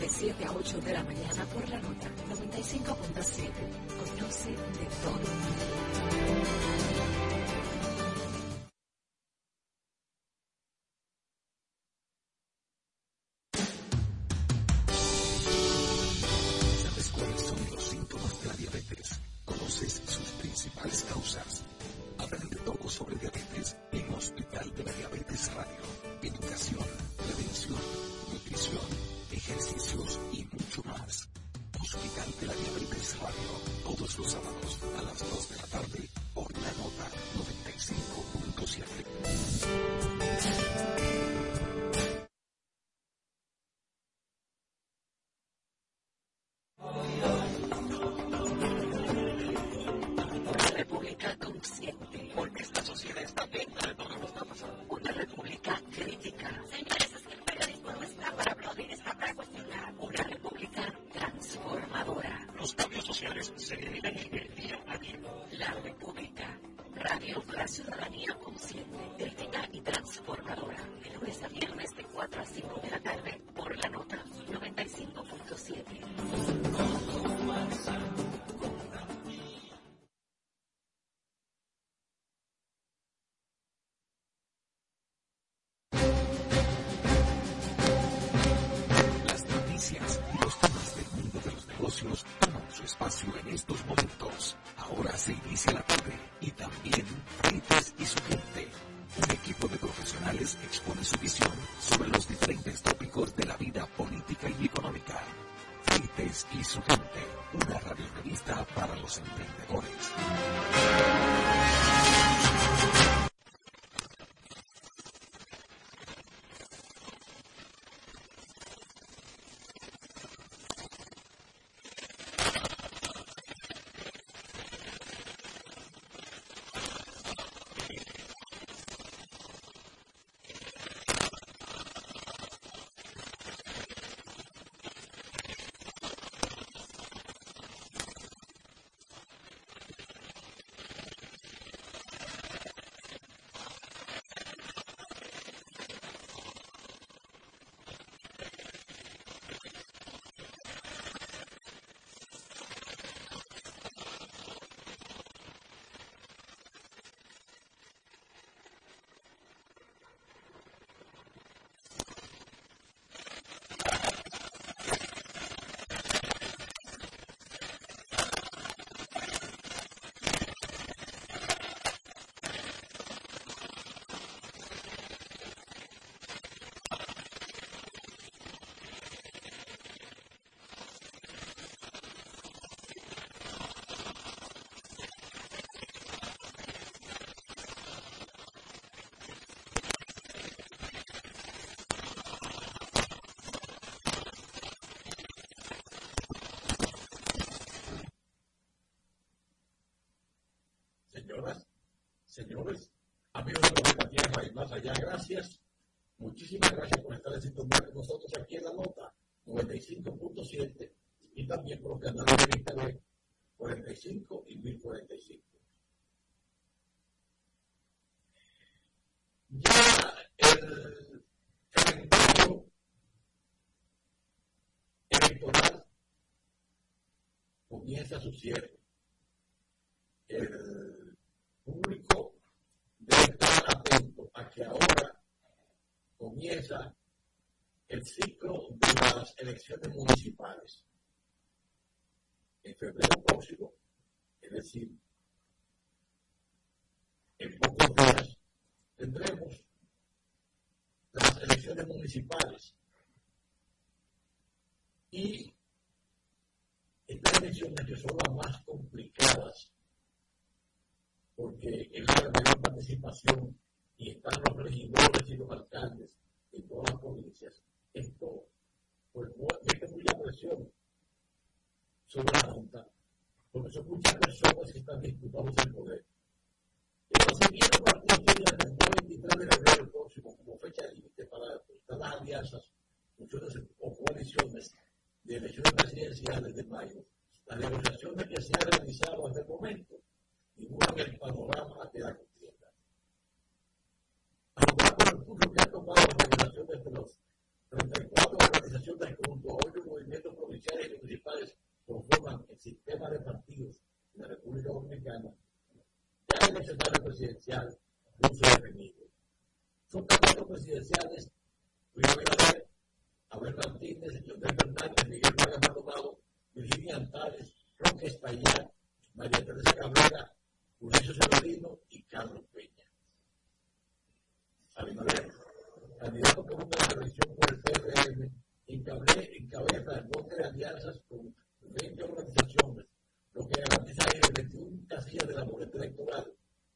de 7 a 8 de la mañana por la nota 95.7. Conoce de todo. Señores, amigos de la tierra y más allá, gracias. Muchísimas gracias por estar en sintonía con nosotros aquí en la nota 95.7 y también por los canales de Internet 45 y 1045. Ya el calendario electoral comienza su cierre. el ciclo de las elecciones municipales. En febrero próximo, es decir, en pocos días, tendremos las elecciones municipales. Y estas elecciones que son las más complicadas, porque es la mayor participación y están los regidores y los alcaldes en todas las provincias, esto pues, mete mucha presión sobre la Junta, porque son muchas personas que están disputados el poder. Entonces, viene el partido tiene el 23 de febrero próximo como fecha límite para las alianzas, funciones o coaliciones de elecciones presidenciales de mayo. Las negociaciones que se han realizado hasta el momento, ninguna en el panorama queda el curso que ha tomado la organización de los 34 organizaciones junto a 8 movimientos provinciales y municipales conforman el sistema de partidos de la República Dominicana. Ya el escenario presidencial ruso definido. Son candidatos presidenciales Luis Abinader, Abel Martínez, Leonel Fernández, Miguel Vargas Maldonado, Virginia Antares, Roque Espaillat, María Teresa Cabrera, Ulises Severino y Carlos Peña. Abinader candidato por la reelección por el PRM, encabeza el dos de alianzas con 20 organizaciones, lo que garantiza el 21 casillas de la boleta electoral.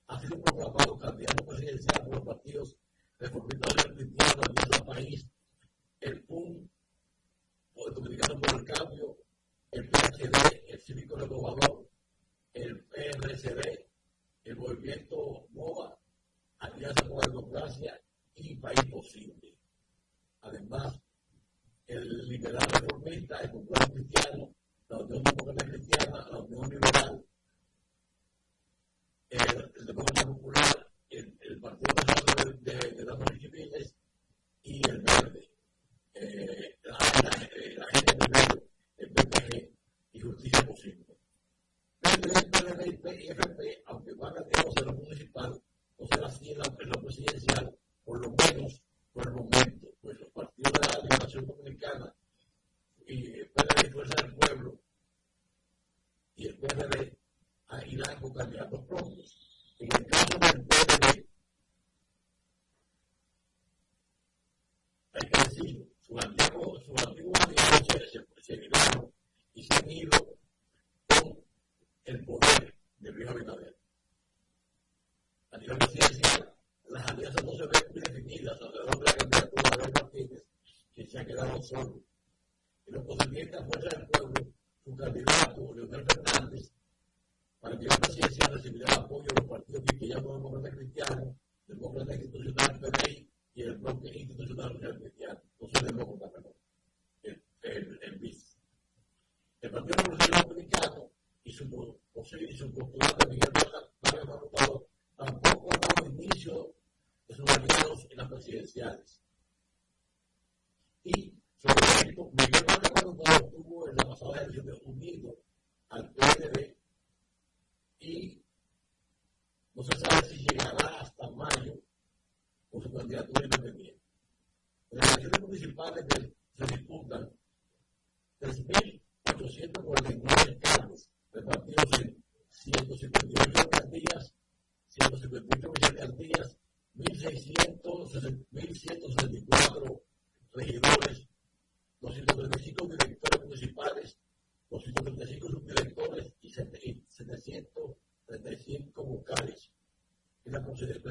Ha sido proclamado candidato presidencial por los partidos reformistas, Republicano Cristiano, Alianza País, el PUN, el Dominicano por el Cambio, el PHD, el Cívico Renovador, el PRCD, el Movimiento MOA, Alianza por la Democracia, y país posible. Además, el liberal reformista, el popular cristiano, la Unión Demócrata Cristiana, la Unión Liberal, el, el solo. Que los posibilistas fuerzas del pueblo, su candidato, Leonel Fernández, para que la presidencia recibiera apoyo de los partidos que llaman Demócrata Cristiano, Demócrata Institucional PDI y el Bloque Institucional Social Cristiano, no soy demócrata, perdón, el, el, el BIS. El Partido Revolucionario Dominicano y su, y su postulante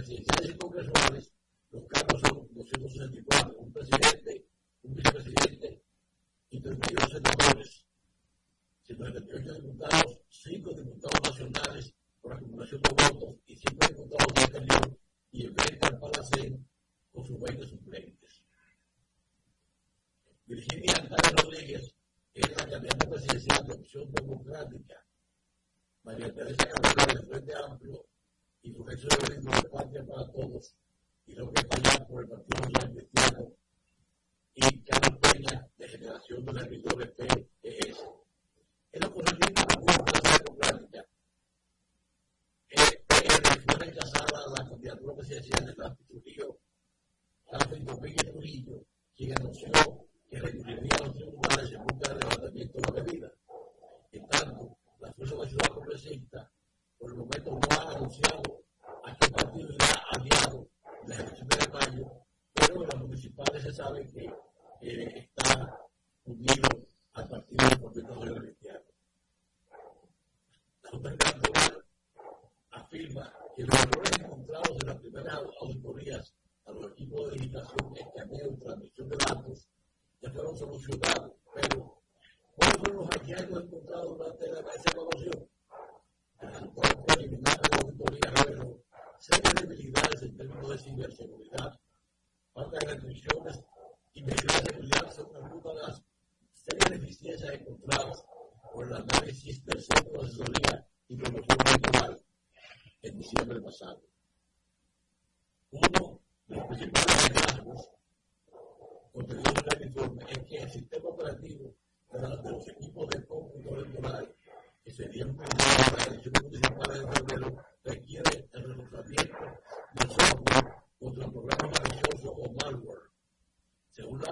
presidenciales y congresuales, los cargos son 264, un presidente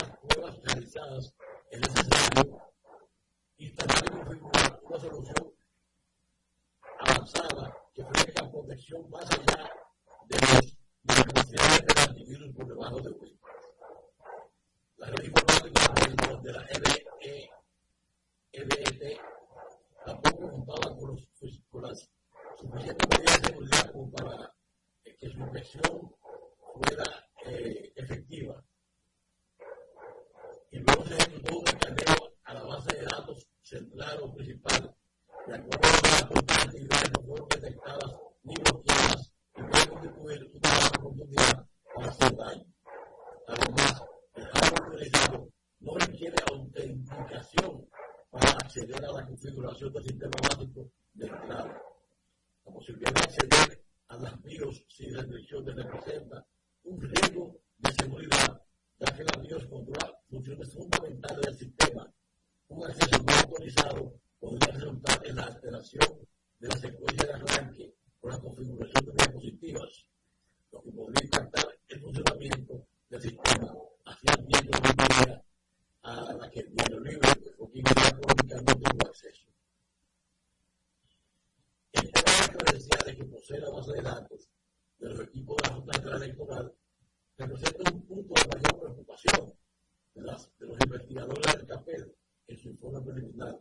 pruebas realizadas en ese sentido y también configurar una solución avanzada que ofrezca protección más allá de, los, de las capacidades del antivirus por debajo de Windows. La red informática de la EBE, EBET tampoco contaba con, los, las suficientes medidas de seguridad para eh, que su inspección fuera eh, efectiva. El mouse ejecutor escaneo a la base de datos central o principal, de acuerdo a la compatibilidad no fueron detectadas ni bloqueadas y puede constituir una baja profundidad para hacer daño. Además, el hardware utilizado no requiere autenticación para acceder a la configuración del sistema básico de entrada. La posibilidad de acceder a las BIOS sin restricciones representa un riesgo de seguridad la relación controlar funciones fundamentales del sistema. Un acceso no autorizado podría resultar en la alteración de la secuencia de arranque o la configuración de diapositivas, lo que podría impactar el funcionamiento del sistema, así adviendo una idea a la que el diario libre fue quien está comunicando tengo acceso. El tema de que posee la base de datos de los equipos de la Junta Electoral representa un punto de mayor preocupación de, los investigadores del CAPEL en su informe preliminar.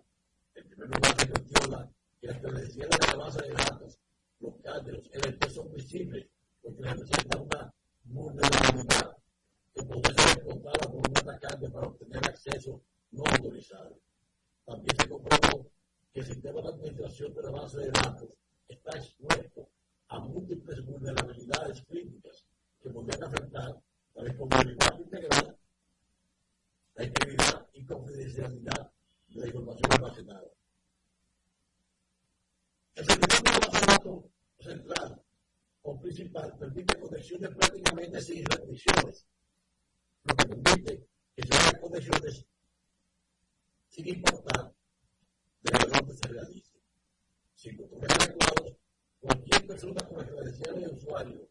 En primer lugar, se cuestiona que las credenciales de la base de datos local de los LT son visibles porque representan una vulnerabilidad que podría ser explotada por un atacante para obtener acceso no autorizado. También se comprobó que el sistema de administración de la base de datos está expuesto a múltiples vulnerabilidades críticas que podrían afectar la disponibilidad integral, la integridad y confidencialidad de la información almacenada. El sentimiento de dato central o principal permite conexiones prácticamente sin restricciones, lo que permite que se hagan conexiones sin importar de dónde se realice. Sin controlar adecuados, cualquier persona con credenciales de usuario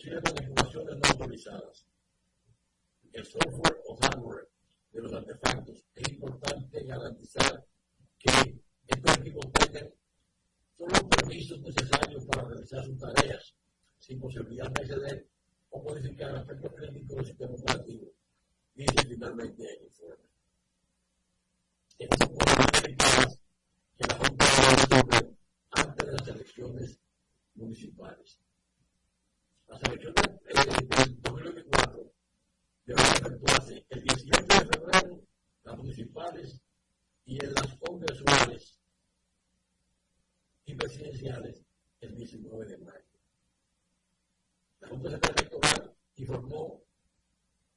considera las no autorizadas las elecciones eh, 2024 deben el 18 de febrero, las municipales y en las congresuales y presidenciales el 19 de mayo. La Junta Central Electoral informó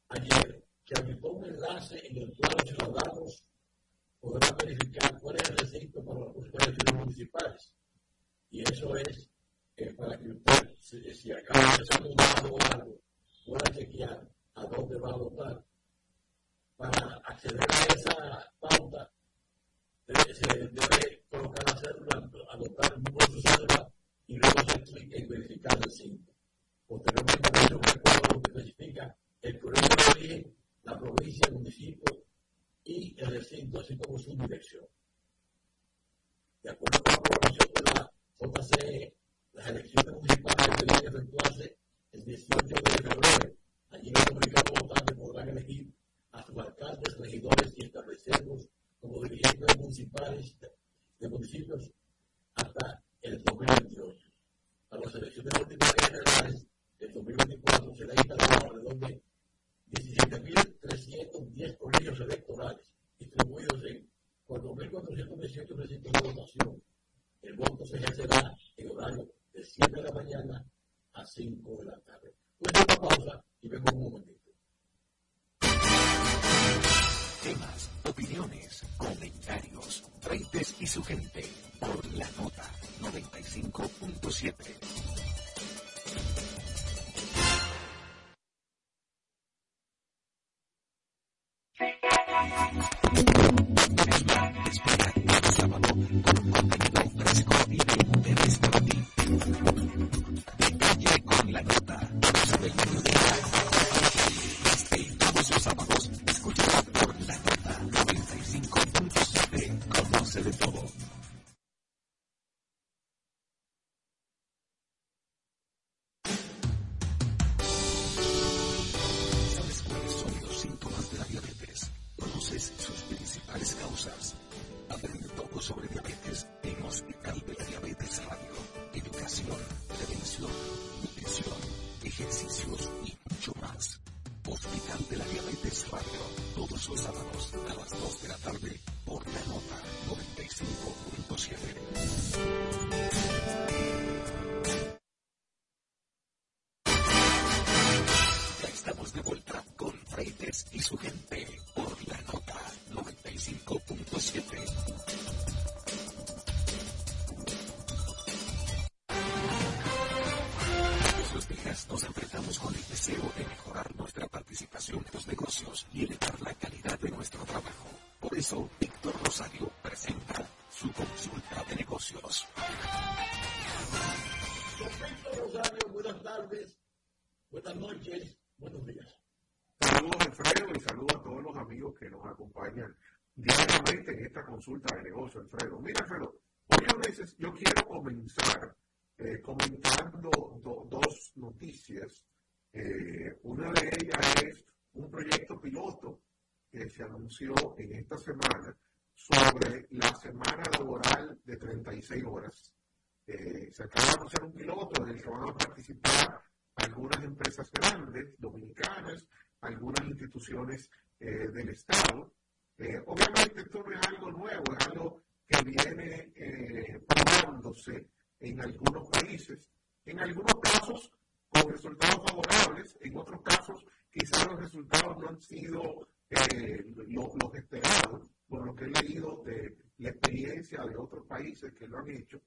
ayer que habilitó un enlace en el cual los ciudadanos podrán verificar cuál es el recinto para las elecciones municipales. Y eso es eh, para que usted si, si acaso hacemos algo algo, voy a chequear a dónde va a votar. Para acceder a esa pauta, se debe colocar la cédula, adoptar el número de su cédula y luego hacer clic en verificar el signo. Posteriormente, hay un recuadro que especifica el programa de origen, la provincia, el municipio y el recinto, así como su dirección. De acuerdo con la programación de la JCE, efectuarse el 18 de febrero. Allí los dominicanos votantes podrán elegir a sus alcaldes, regidores y establecerlos como dirigentes municipales de municipios hasta el 2028. Para las elecciones ordinarias generales del 2024 será instalado alrededor de 17.310 colegios electorales distribuidos en 4.418 recintos de votación. El voto se ejercerá en horario de 7 de la mañana a 5 de la tarde. Una pausa y vengo un momentito. Temas, opiniones, comentarios, Freites y su gente por la nota 95.7. consulta esta semana sobre la semana laboral de 36 horas. Eh, se acaba de anunciar un piloto en el que van a participar algunas empresas grandes, dominicanas, algunas instituciones del Estado, eh, obviamente esto no es algo nuevo, es algo que viene eh, probándose en algunos países, en algunos casos con resultados favorables, en otros casos quizás los resultados no han sido eh, los esperados, por lo que he leído de la de otros países que lo han hecho.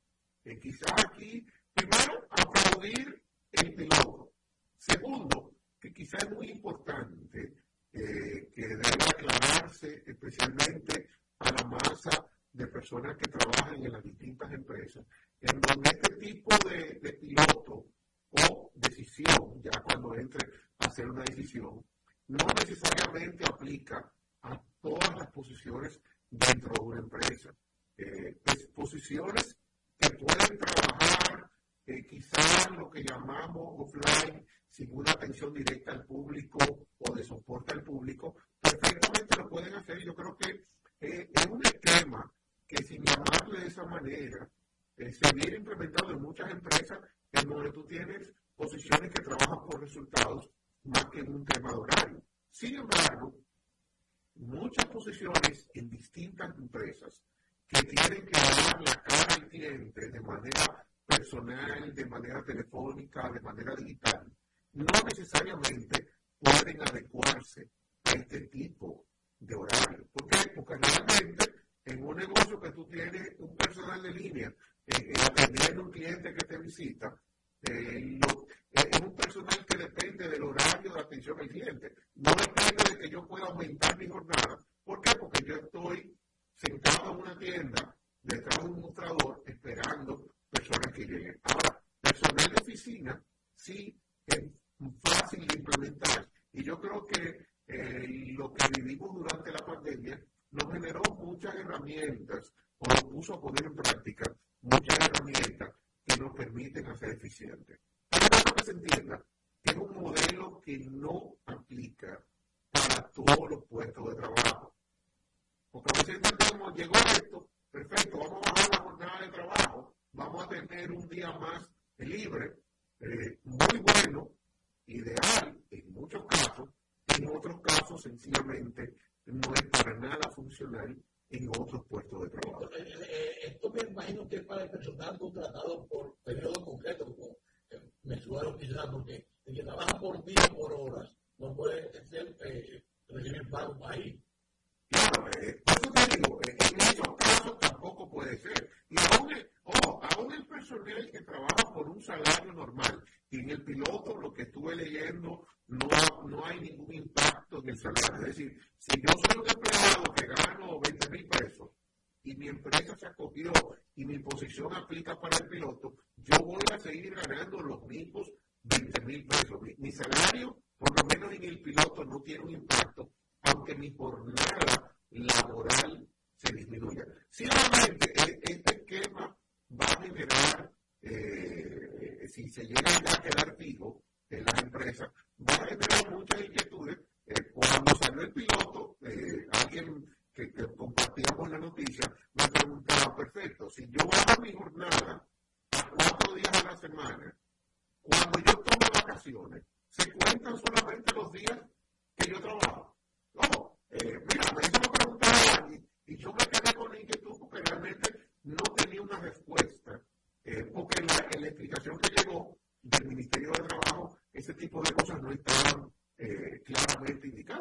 quizás aquí, primero, aplaudir el piloto. Segundo, que quizás es muy importante que debe aclararse especialmente a la masa de personas que trabajan en las distintas empresas, en donde este tipo de piloto o decisión, ya cuando entre a hacer una decisión, no necesariamente aplica a todas las posiciones dentro de una empresa. Eh, es posiciones que pueden trabajar eh, quizás lo que llamamos offline sin una atención directa al público o de soporte al público, perfectamente lo pueden hacer. Yo creo que eh, es un esquema que sin llamarle de esa manera eh, se viene implementado en muchas empresas en donde tú tienes posiciones que trabajan por resultados más que en un tema de horario. Sin embargo, muchas posiciones en distintas empresas que tienen que dar la cara al cliente de manera personal, de manera telefónica, de manera digital, llegó esto, perfecto, vamos a bajar la jornada de trabajo, vamos a tener un día más libre, eh, tipo de cosas no estaban eh, claramente indicadas.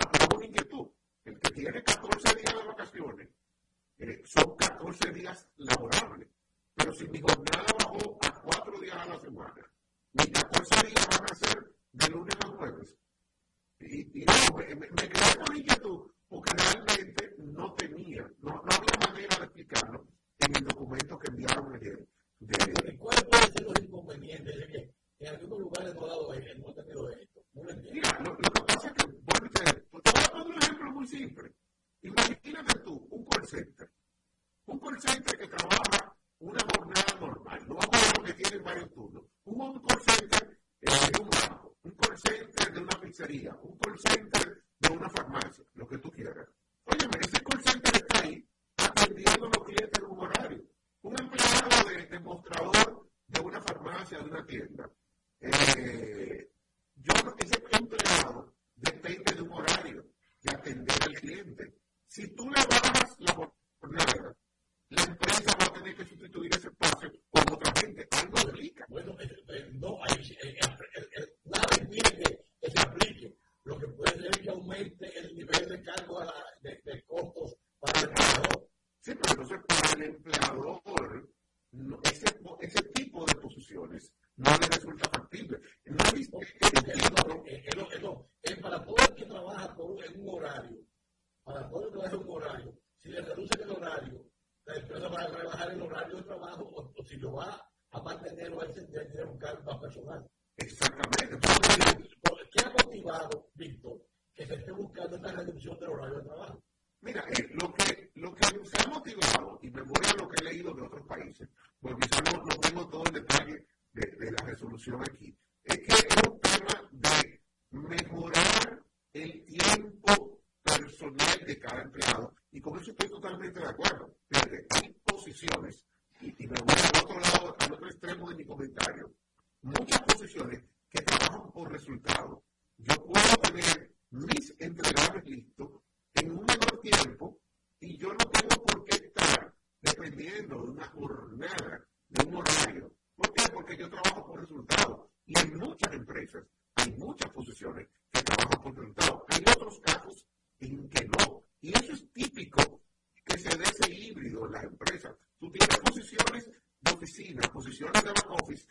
trabajo por resultado. Y en muchas empresas hay muchas posiciones que trabajan por resultado. Hay otros casos en que no. Y eso es típico que se dé ese híbrido en las empresas. Tú tienes posiciones de oficina, posiciones de back office,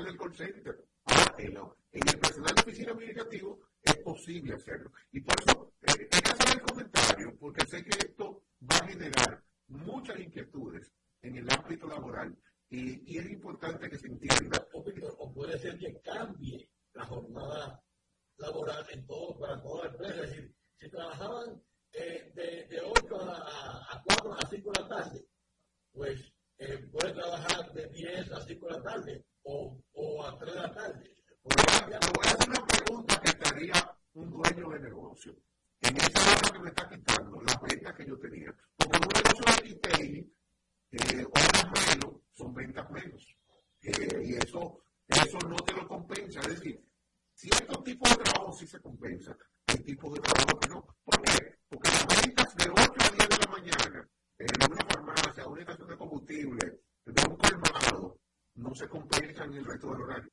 National Call Center. el resto horario.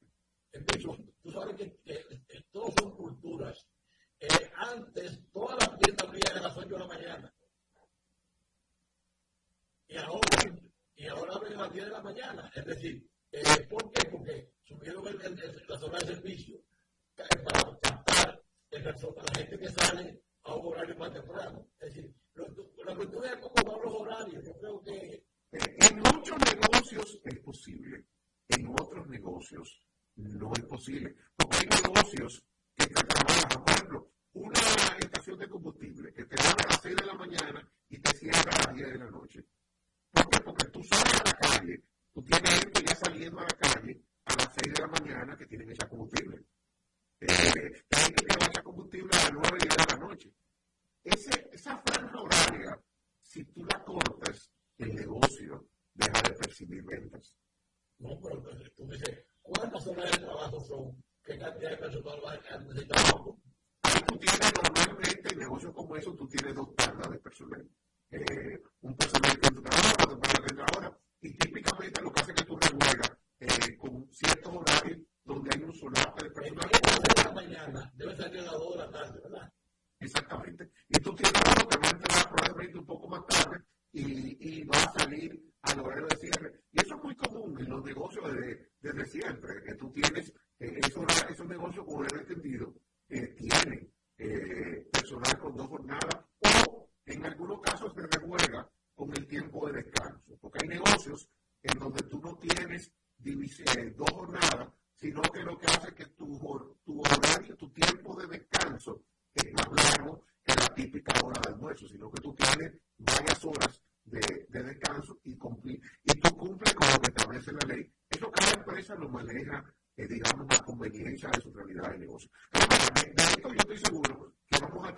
que pick up damage above and they don't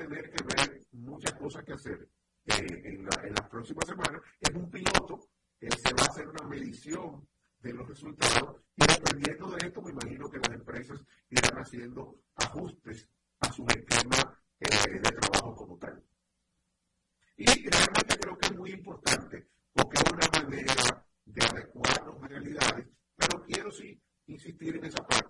tener que ver muchas cosas que hacer eh, en, la, en, las próximas semanas. Es un piloto, eh, se va a hacer una medición de los resultados y dependiendo de esto me imagino que las empresas irán haciendo ajustes a su esquema eh, de trabajo como tal. Y realmente creo que es muy importante porque es una manera de adecuarnos a realidades, pero quiero sí insistir en esa parte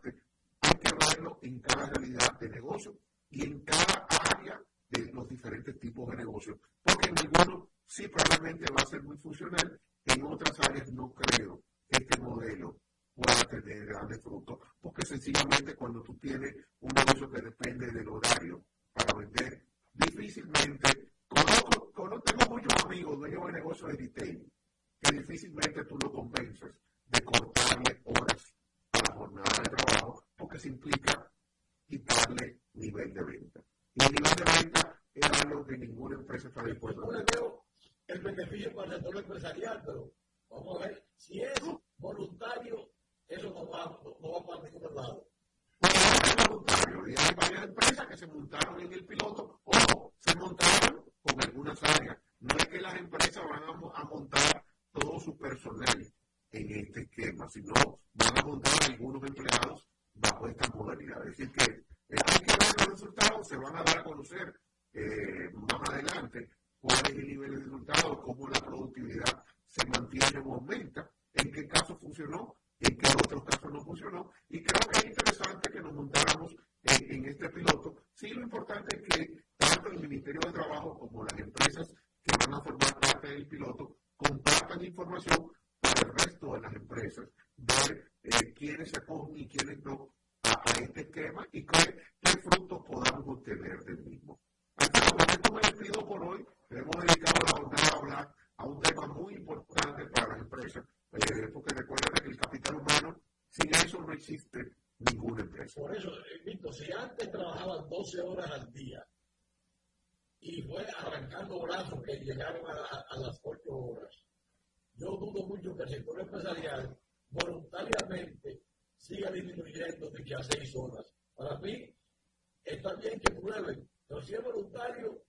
antes trabajaban 12 horas al día y fue arrancando brazos que llegaron a, a las 8 horas, yo dudo mucho que el sector empresarial voluntariamente siga disminuyendo de que a 6 horas. Para mí, está bien que prueben, pero si es voluntario,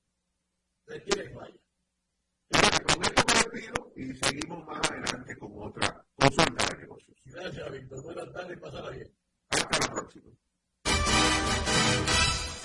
requiere falla. Con esto me despido y seguimos más adelante con otra consulta de negocios. Gracias, Víctor. Buenas tardes y pasará bien. Hasta la próxima.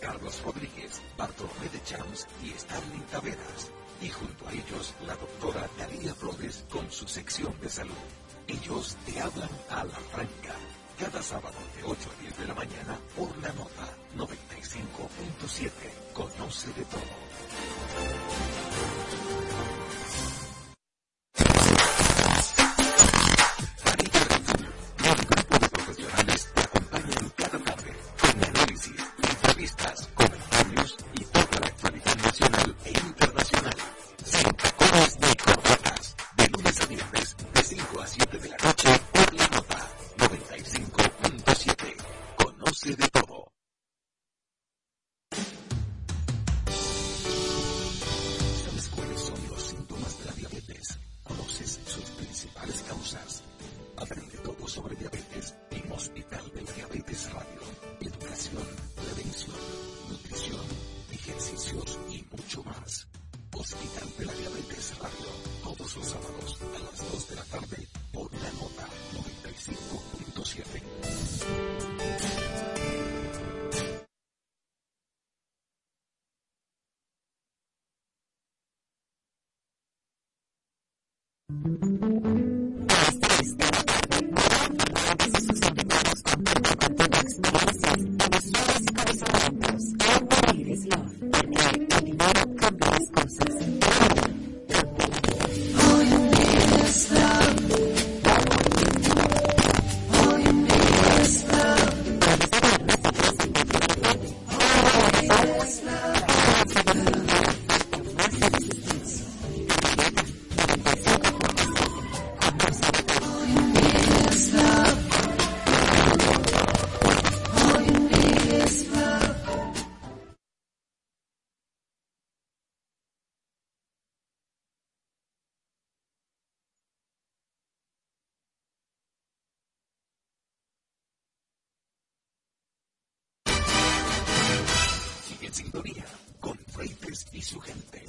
Carlos Rodríguez, Bartolomé de Chams y Starling Taveras. Y junto a ellos, la doctora Daría Flores con su sección de salud. Ellos te hablan a la franca. Cada sábado de 8 a 10 de la mañana por la nota 95.7. Conoce de todo. sintonía con Freites y su gente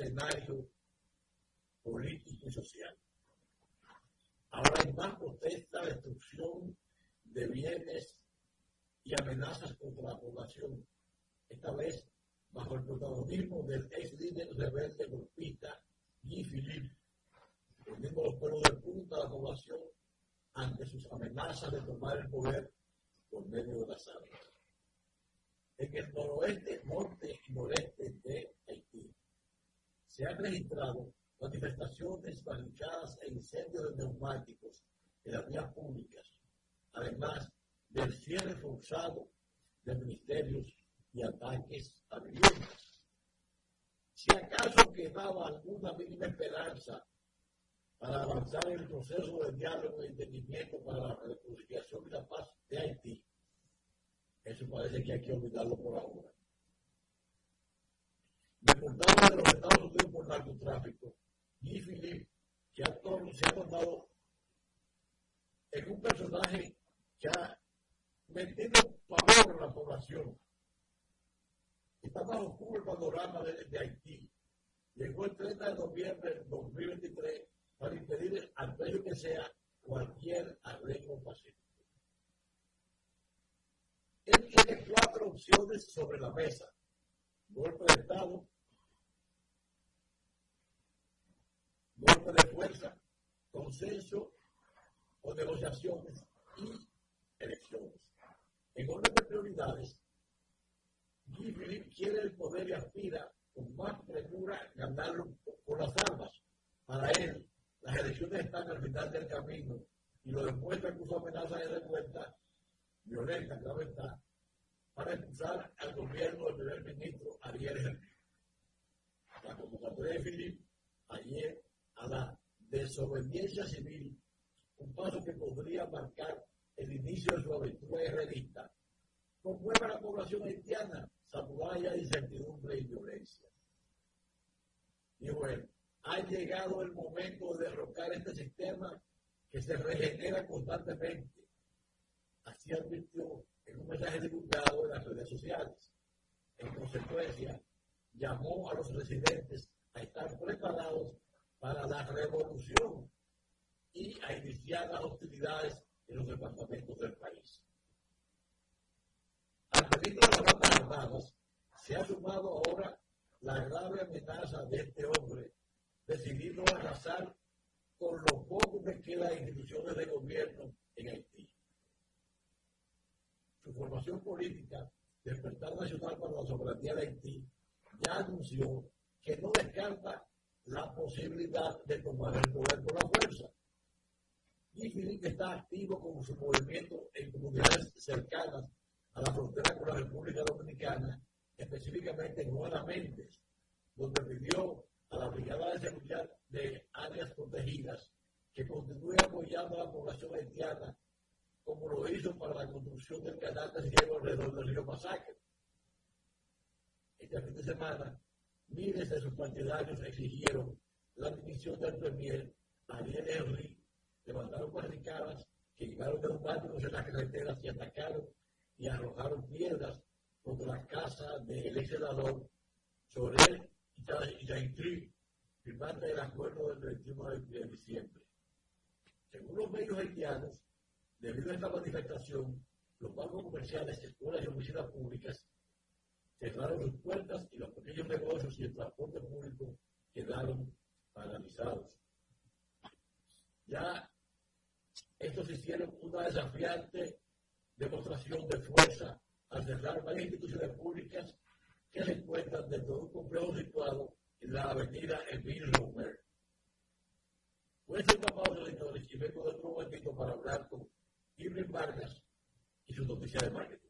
escenario político y social. Ahora hay más protesta, destrucción de bienes y amenazas contra la población. Esta vez bajo el protagonismo del ex líder rebelde golpista Guy Philippe, poniendo los pelos de punta a la población ante sus amenazas de tomar el poder por medio de las armas. En el noroeste, norte y noreste de Haití se han registrado manifestaciones, barricadas e incendios de neumáticos en las vías públicas, además del cierre forzado de ministerios y ataques a viviendas. Si acaso quedaba alguna mínima esperanza para avanzar en el proceso de diálogo y entendimiento para la reconciliación y la paz de Haití, eso parece que hay que olvidarlo por ahora. Deportado de los Estados Unidos por narcotráfico, Guy Philippe, que ha se ha tornado en un personaje que ha metido pavor a la población está bajo oscuro el panorama de, Haití. Llegó el 30 de noviembre del 2023 para impedir al precio que sea cualquier arreglo pacífico. Él tiene cuatro opciones sobre la mesa. Golpe de Estado, golpe de fuerza, consenso o negociaciones y elecciones. En orden de prioridades, Guy quiere el poder y aspira con más premura ganarlo por las armas. Para él, las elecciones están al final del camino y lo demuestra con su amenaza de revuelta violenta, claro está, para impulsar al gobierno del primer ministro Ariel Henry. La convocatoria de Philip ayer a la desobediencia civil, un paso que podría marcar el inicio de su aventura guerrerista, conmueve a la población haitiana haya incertidumbre y violencia. Y bueno, ha llegado el momento de derrocar este sistema que se regenera constantemente. Así advirtió en un mensaje divulgado en las redes sociales. En consecuencia, llamó a los residentes a estar preparados para la revolución y a iniciar las hostilidades en los departamentos del país. Al peligro de las bandas armadas se ha sumado ahora la grave amenaza de este hombre decidido a arrasar con lo poco que queda de instituciones de gobierno en Haití. Su formación política, Despertar Nacional para la Soberanía de Haití, ya anunció que no descarta la posibilidad de tomar el poder por la fuerza. Y Filipe está activo con su movimiento en comunidades cercanas a la frontera con la República Dominicana, específicamente en Juana Méndez, donde pidió a la Brigada de Seguridad de Áreas Protegidas que continúe apoyando a la población haitiana, como lo hizo para la construcción del canal de cielo alrededor del río Masacre. Este fin de semana, miles de sus partidarios exigieron la dimisión del premier Ariel Henry, levantaron barricadas que llegaron neumáticos en las carreteras y atacaron y arrojaron piedras contra la casa del ex senador Sorel y Yaitri, firmante del acuerdo del 21 de diciembre. Según los medios haitianos, debido a esta manifestación, los bancos comerciales, escuelas y oficinas públicas cerraron sus puertas y los pequeños negocios y el transporte público quedaron paralizados. Ya estos hicieron una desafiante demostración de fuerza al cerrar varias instituciones públicas que se encuentran dentro de un complejo situado en la avenida Emil Romer. Voy a hacer una pausa, señores, y vengo de otro momentito para hablar con Irving Vargas y su noticia de marketing.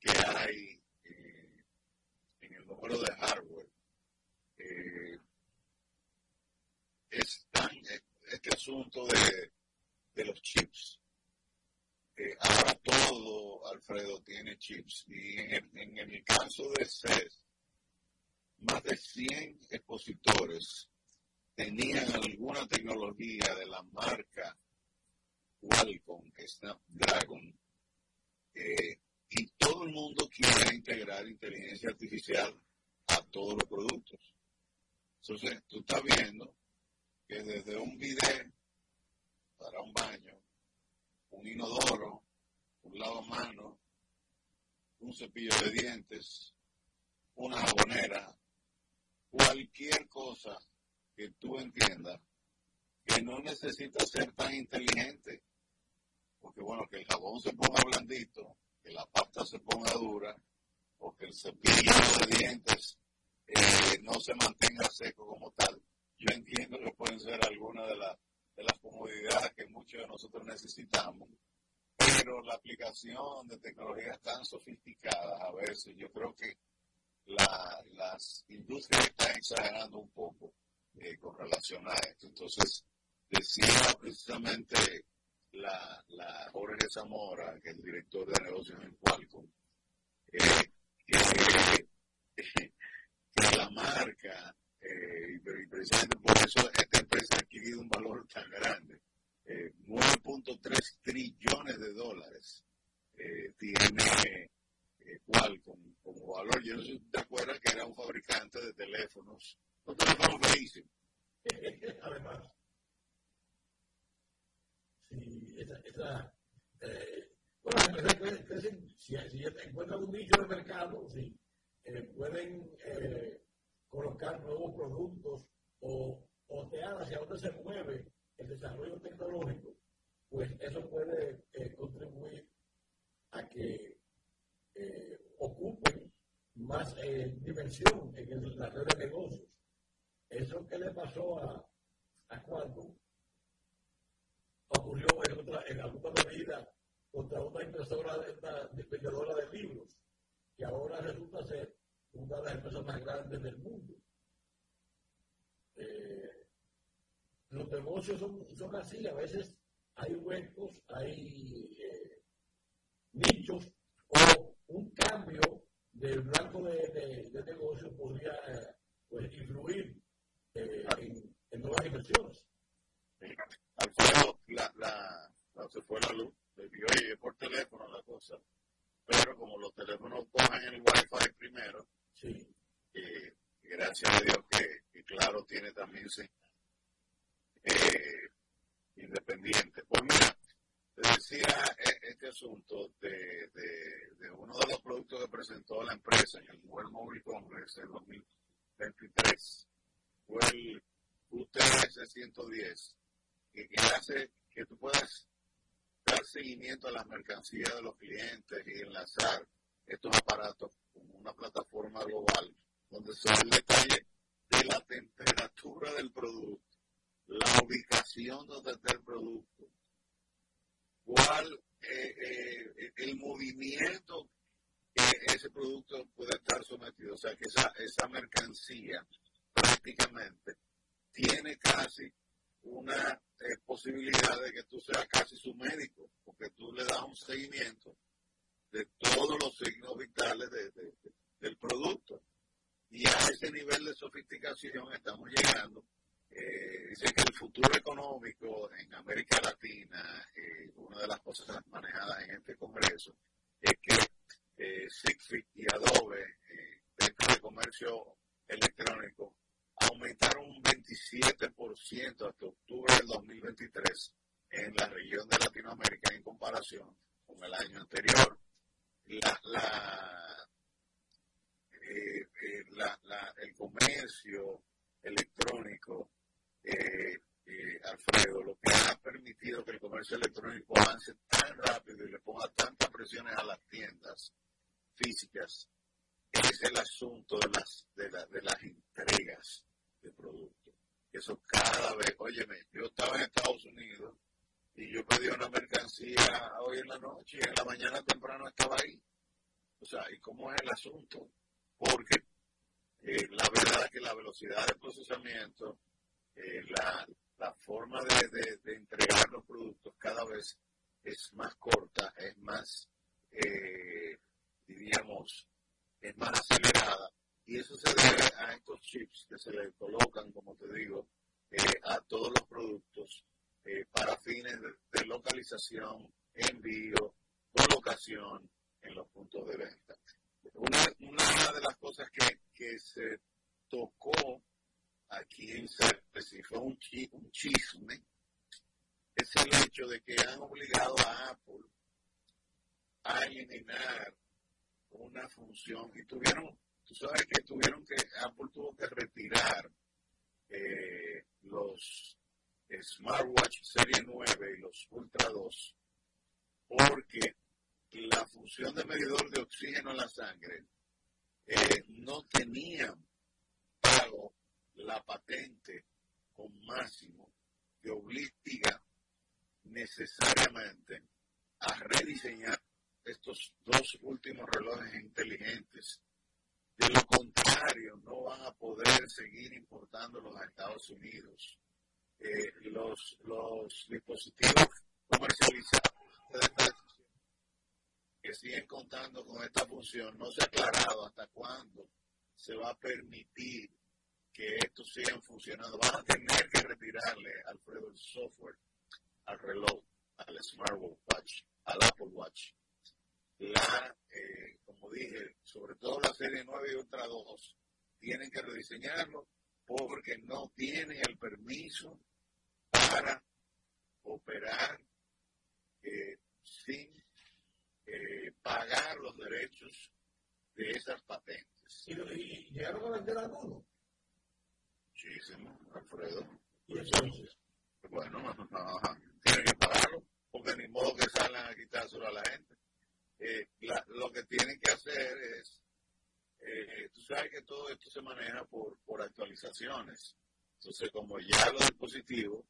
que hay eh, en el número de hardware eh, tan, este asunto de, los chips eh, ahora todo, Alfredo, tiene chips. Y en el, caso de CES, más de 100 expositores tenían alguna tecnología de la marca Qualcomm, Snapdragon, eh, y todo el mundo quiere integrar inteligencia artificial a todos los productos. Entonces, tú estás viendo que desde un video para un baño, un inodoro, un lavamanos, un cepillo de dientes, una jabonera, cualquier cosa que tú entiendas que no necesita ser tan inteligente. Porque bueno, que el jabón se ponga blandito, que la pasta se ponga dura, o que el cepillo de dientes eh, no se mantenga seco como tal. Yo entiendo que pueden ser algunas de las de las comodidades que muchos de nosotros necesitamos, pero la aplicación de tecnologías tan sofisticadas a veces yo creo que las industrias están exagerando un poco eh, con relación a esto. Entonces, decía precisamente la, la Jorge Zamora, que es el director de negocios en Qualcomm, eh, que, que la marca eh, precisamente por eso esta empresa ha adquirido un valor tan grande. 9.3 eh, trillones de dólares eh, tiene Qualcomm como valor. Yo no te acuerdas que era un fabricante de teléfonos, un teléfono feísimo. Además, sí, esa, esa bueno, si, si encuentran un nicho de mercado, sí, pueden colocar nuevos productos o otear hacia dónde se mueve el desarrollo tecnológico, pues eso puede eh, contribuir a que eh, ocupen más eh, dimensión en la red de negocios. Eso que le pasó a, a ocurrió en, otra, en alguna medida contra una impresora de, de de libros, que ahora resulta ser una de las empresas más grandes del mundo. Eh, los negocios son, son, así, a veces hay huecos, hay eh, nichos o un cambio del blanco de, de, negocio podría pues, influir eh, en, nuevas inversiones. Alfredo, la, la, la, se fue la luz, le dio por teléfono la cosa, pero como los teléfonos cogen el wifi primero, Sí. Eh, gracias a Dios que, claro tiene también eh, independiente. Pues mira, te decía eh, este asunto de, de, uno de los productos que presentó la empresa en el World Mobile Congress en 2023, fue el UTS 110, que, hace que tú puedas estar seguimiento a las mercancías de los clientes y enlazar estos aparatos con una plataforma global donde se ve el detalle de la temperatura del producto, la ubicación donde está el producto, cuál eh, eh, el movimiento que ese producto puede estar sometido. O sea que esa, esa mercancía prácticamente tiene casi una eh, posibilidad de que tú seas casi su médico, porque tú le das un seguimiento de todos los signos vitales del producto. Y a ese nivel de sofisticación estamos llegando. Eh, dice que el futuro económico en América Latina, eh, una de las cosas manejadas en este Congreso, es que eh, y Adobe, eh, dentro del comercio electrónico, aumentaron un 27% hasta octubre del 2023 en la región de Latinoamérica en comparación con el año anterior. La, la, eh, eh, el comercio electrónico, eh, Alfredo, lo que ha permitido que el comercio electrónico avance tan rápido y le ponga tantas presiones a las tiendas físicas es el asunto de las, de, de las entregas de productos. Eso cada vez, óyeme, yo estaba en Estados Unidos y yo pedí una mercancía hoy en la noche y en la mañana temprano estaba ahí. O sea, ¿y cómo es el asunto? Porque eh, la verdad es que la velocidad de procesamiento, eh, la, la, forma de, de, de, entregar los productos cada vez es más corta, es más, eh, diríamos, es más acelerada y eso se debe a estos chips que se le colocan, como te digo, eh, a todos los productos eh, para fines de, localización, envío, colocación en los puntos de venta. Una, de las cosas que, que se tocó aquí en CERPES fue un, un chisme, es el hecho de que han obligado a Apple a eliminar una función y tuvieron, tú sabes que tuvieron que, Apple tuvo que retirar eh, los smartwatch serie 9 y los Ultra 2 porque la función de medidor de oxígeno en la sangre eh, no tenían pago la patente con máximo que obliga necesariamente a rediseñar estos dos últimos relojes inteligentes. De lo contrario, no van a poder seguir importándolos a Estados Unidos. Eh, los, los dispositivos comercializados que siguen contando con esta función no se ha aclarado hasta cuándo se va a permitir que estos sigan funcionando. Van a tener que retirarle, Alfredo, el software al reloj, al smartwatch, al Apple Watch la, eh, como dije, sobre todo la serie 9 y Ultra 2, tienen que rediseñarlo porque no tienen el permiso para operar eh, sin eh, pagar los derechos de esas patentes. ¿Y, y llegaron a vender alguno? Muchísimo, Alfredo. ¿Y entonces? Bueno, no, tienen que pagarlo, porque ni modo que salgan a quitárselo a la gente. Eh, lo que tienen que hacer es, eh, tú sabes que todo esto se maneja por, por actualizaciones. Entonces, como ya los dispositivos,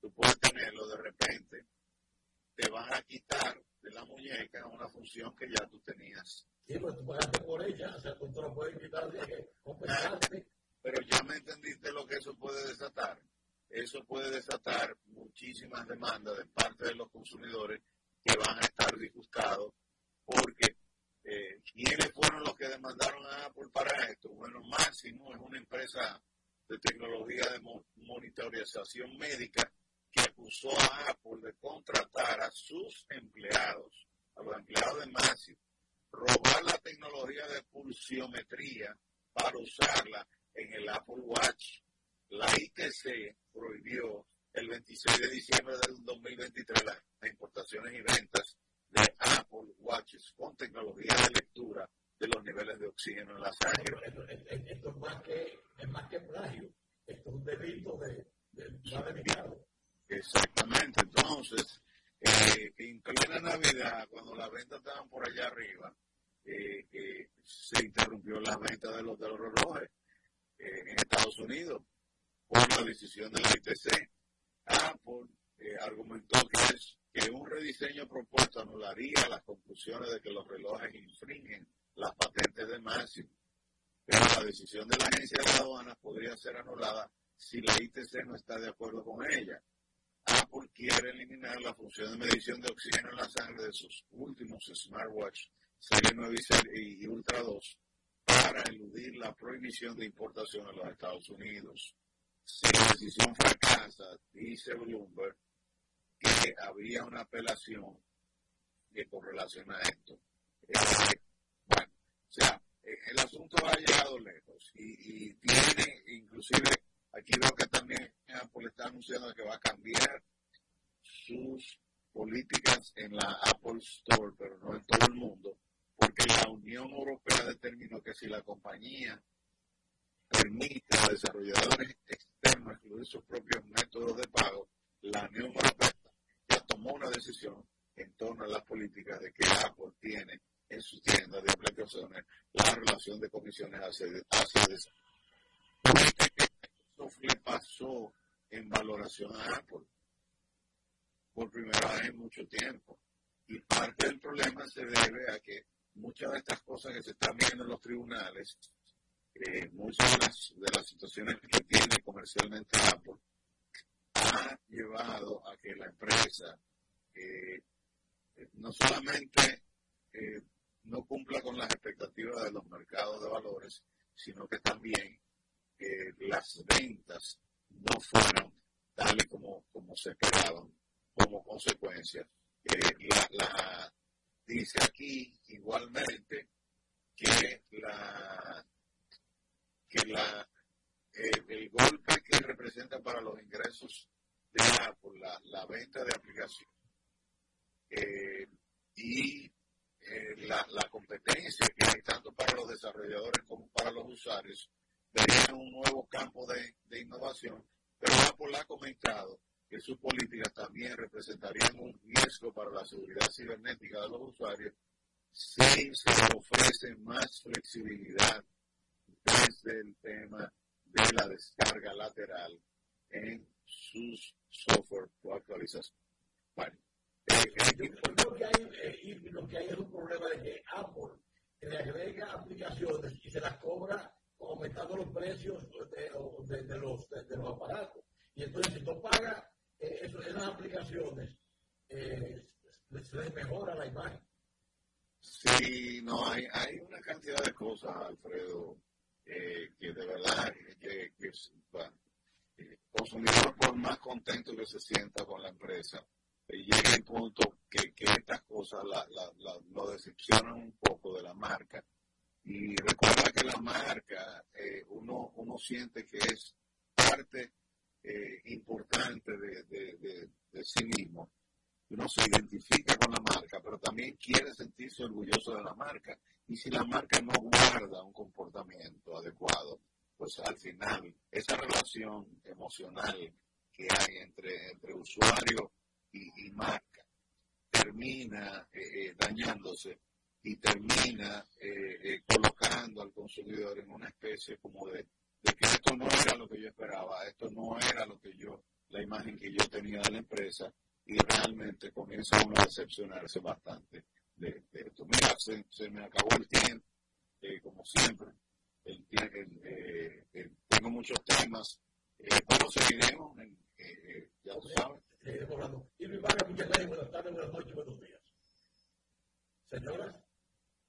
tú puedes tenerlo de repente, te van a quitar de la muñeca una función que ya tú tenías. Sí, pero tú pagaste por ella, o sea, tú te lo puedes quitar de compensarte. Pero ya me entendiste lo que eso puede desatar. Eso puede desatar muchísimas demandas de parte de los consumidores que van a estar disgustados porque eh, ¿quiénes fueron los que demandaron a Apple para esto? Bueno, Máximo es una empresa de tecnología de monitorización médica que acusó a Apple de contratar a sus empleados, a los empleados de Máximo, robar la tecnología de pulsiometría para usarla en el Apple Watch. La ITC prohibió el 26 de diciembre del 2023 las importaciones y ventas de Apple Watches con tecnología de lectura de los niveles de oxígeno en la sangre. Esto, esto, es, más que, es más que plagio, esto es un delito de, de, Exactamente, entonces, eh, incluye Unidos por la decisión de la ITC. Apple eh, argumentó que, es, que un rediseño propuesto anularía las conclusiones de que los relojes infringen las patentes de Máximo. Pero la decisión de la agencia de aduanas podría ser anulada si la ITC no está de acuerdo con ella. Apple quiere eliminar la función de medición de oxígeno en la sangre de sus últimos smartwatch Serie 9 y, Ultra 2 para eludir la prohibición de importación a los Estados Unidos. Si la decisión fracasa, dice Bloomberg, que habría una apelación que correlaciona esto. Eh, bueno, o sea, el asunto ha llegado lejos y, y tiene, inclusive, aquí veo que también Apple está anunciando que va a cambiar sus políticas en la Apple Store, pero no en todo el mundo, porque la Unión Europea determinó que si la compañía permite a desarrolladores externos incluir sus propios métodos de pago, la Unión Europea ya tomó una decisión en torno a las políticas de que Apple tiene en sus tiendas de aplicaciones la relación de comisiones hacia, hacia le pasó en valoración a Apple por primera vez en mucho tiempo. Y parte del problema se debe a que muchas de estas cosas que se están viendo en los tribunales, eh, muchas de las, de las situaciones que tiene comercialmente Apple, ha llevado a que la empresa eh, no solamente eh, no cumpla con las expectativas de los mercados de valores, sino que también las ventas no fueron tales como, como se esperaban como consecuencia. la, dice aquí igualmente que la que la el golpe que representa para los ingresos de Apple la, la venta de aplicación eh, y eh, la, la, competencia que hay tanto para los desarrolladores como para los usuarios vería un nuevo campo de, de innovación pero Apple ha comentado que sus políticas también representarían un riesgo para la seguridad cibernética de los usuarios si se ofrece más flexibilidad desde el tema de la descarga lateral en sus software o actualización. Bueno, eh, eh, lo, que hay, eh, lo que hay es un problema de que Apple le agrega aplicaciones y se las cobra aumentando los precios de, los, de los aparatos. Y entonces si tú pagas esas aplicaciones eh, les, mejora la imagen. Sí, no, hay, hay una cantidad de cosas, Alfredo, eh, que de verdad, que, el consumidor por más contento que se sienta con la empresa, eh, llega el punto que, que estas cosas la, lo decepcionan un poco de la marca. Y recuerda que la marca, eh, uno, uno siente que es parte eh, importante de, de, sí mismo. Uno se identifica con la marca, pero también quiere sentirse orgulloso de la marca. Y si la marca no guarda un comportamiento adecuado, pues al final esa relación emocional que hay entre, entre usuario y, marca termina eh, eh, dañándose y termina colocando al consumidor en una especie como de que esto no era lo que yo esperaba, esto no era lo que yo, la imagen que yo tenía de la empresa, y realmente comienza uno a decepcionarse bastante de, esto. Mira, se, me acabó el tiempo, eh, como siempre, el, eh, eh, tengo muchos temas, pero seguiremos, ya lo sabes. Y Luis Vargas, muchas gracias, buenas tardes, buenas noches, buenos días. Señoras,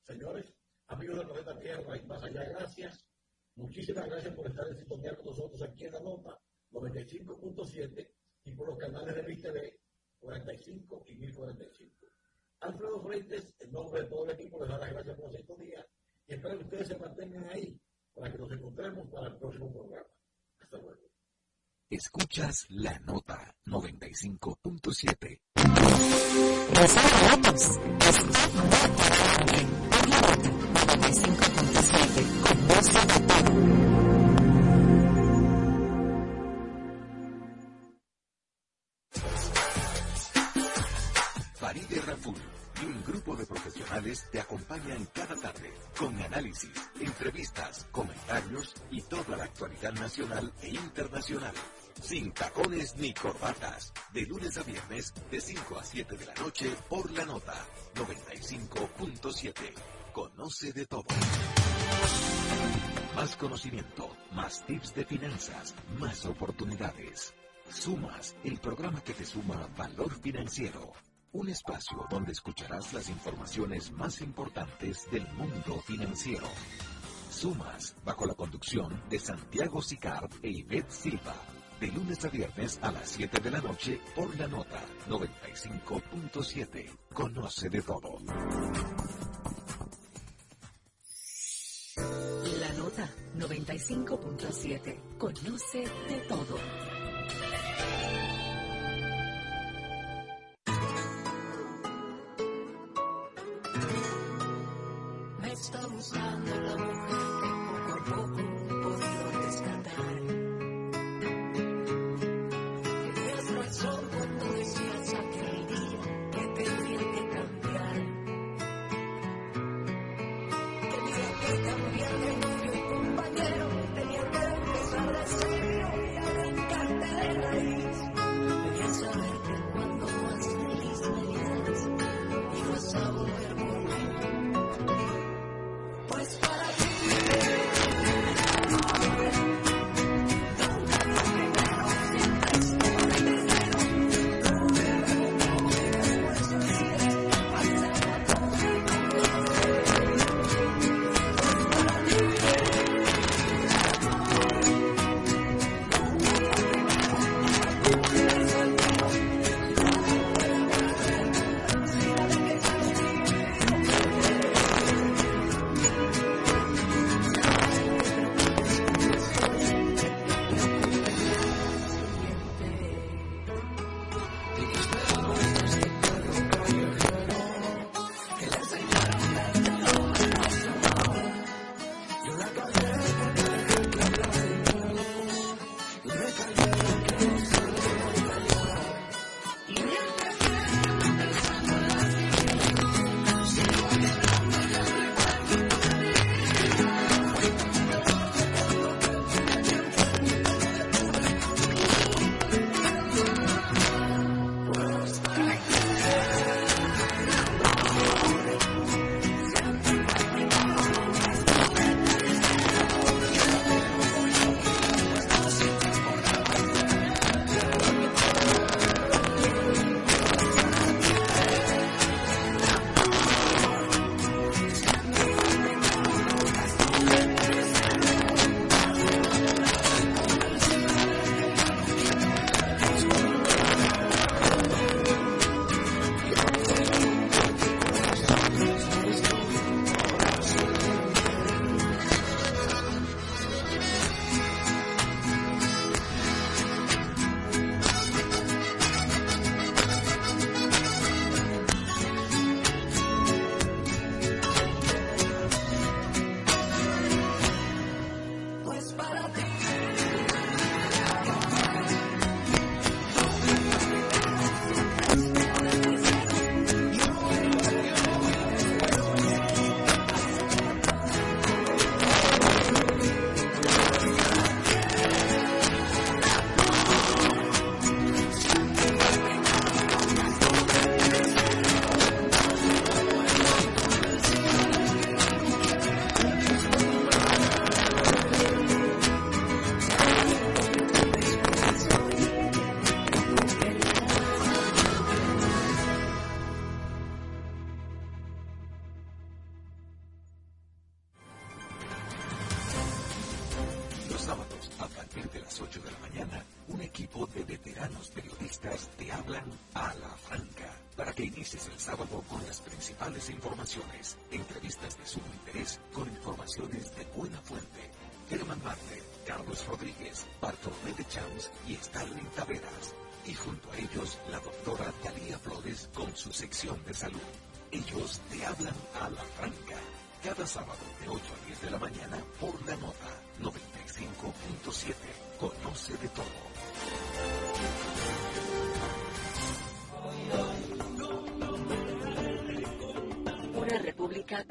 señores, amigos de Planeta Tierra y más allá, gracias Muchísimas gracias por estar en sintonía con nosotros aquí en la nota 95.7 y por los canales de VTV 45 y 1045. Alfredo Freites, en nombre de todo el equipo, les da las gracias por la sintonía y espero que ustedes se mantengan ahí para que nos encontremos para el próximo programa. Hasta luego. Escuchas la nota 95.7. Faride Raful, y un grupo de profesionales te acompañan cada tarde con análisis, entrevistas, comentarios y toda la actualidad nacional e internacional. Sin tacones ni corbatas. De lunes a viernes, de 5 a 7 de la noche, por la nota 95.7. Conoce de todo. Más conocimiento, más tips de finanzas, más oportunidades. Sumas, el programa que te suma valor financiero. Un espacio donde escucharás las informaciones más importantes del mundo financiero. Sumas, bajo la conducción de Santiago Sicard e Ivette Silva. De lunes a viernes a las 7 de la noche por la nota 95.7. Conoce de todo. La nota 95.7. Conoce de todo. Me está buscando la mujer que poco a poco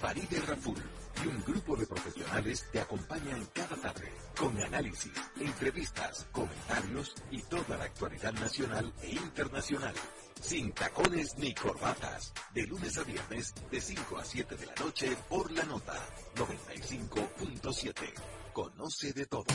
Faride Raful y un grupo de profesionales te acompañan cada tarde con análisis, entrevistas, comentarios y toda la actualidad nacional e internacional. Sin tacones ni corbatas. De lunes a viernes, de 5 a 7 de la noche, por la nota 95.7. Conoce de todo.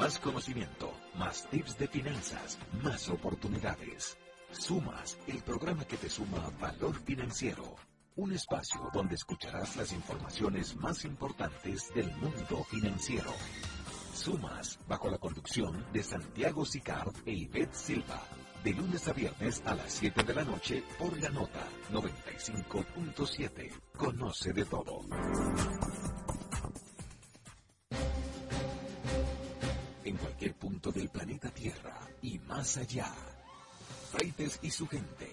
Más conocimiento, más tips de finanzas, más oportunidades. Sumas, el programa que te suma valor financiero. Un espacio donde escucharás las informaciones más importantes del mundo financiero. Sumas, bajo la conducción de Santiago Sicard e Ivette Silva. De lunes a viernes a las 7 de la noche por la nota 95.7. Conoce de todo. En cualquier punto del planeta Tierra y más allá. Freites y su gente.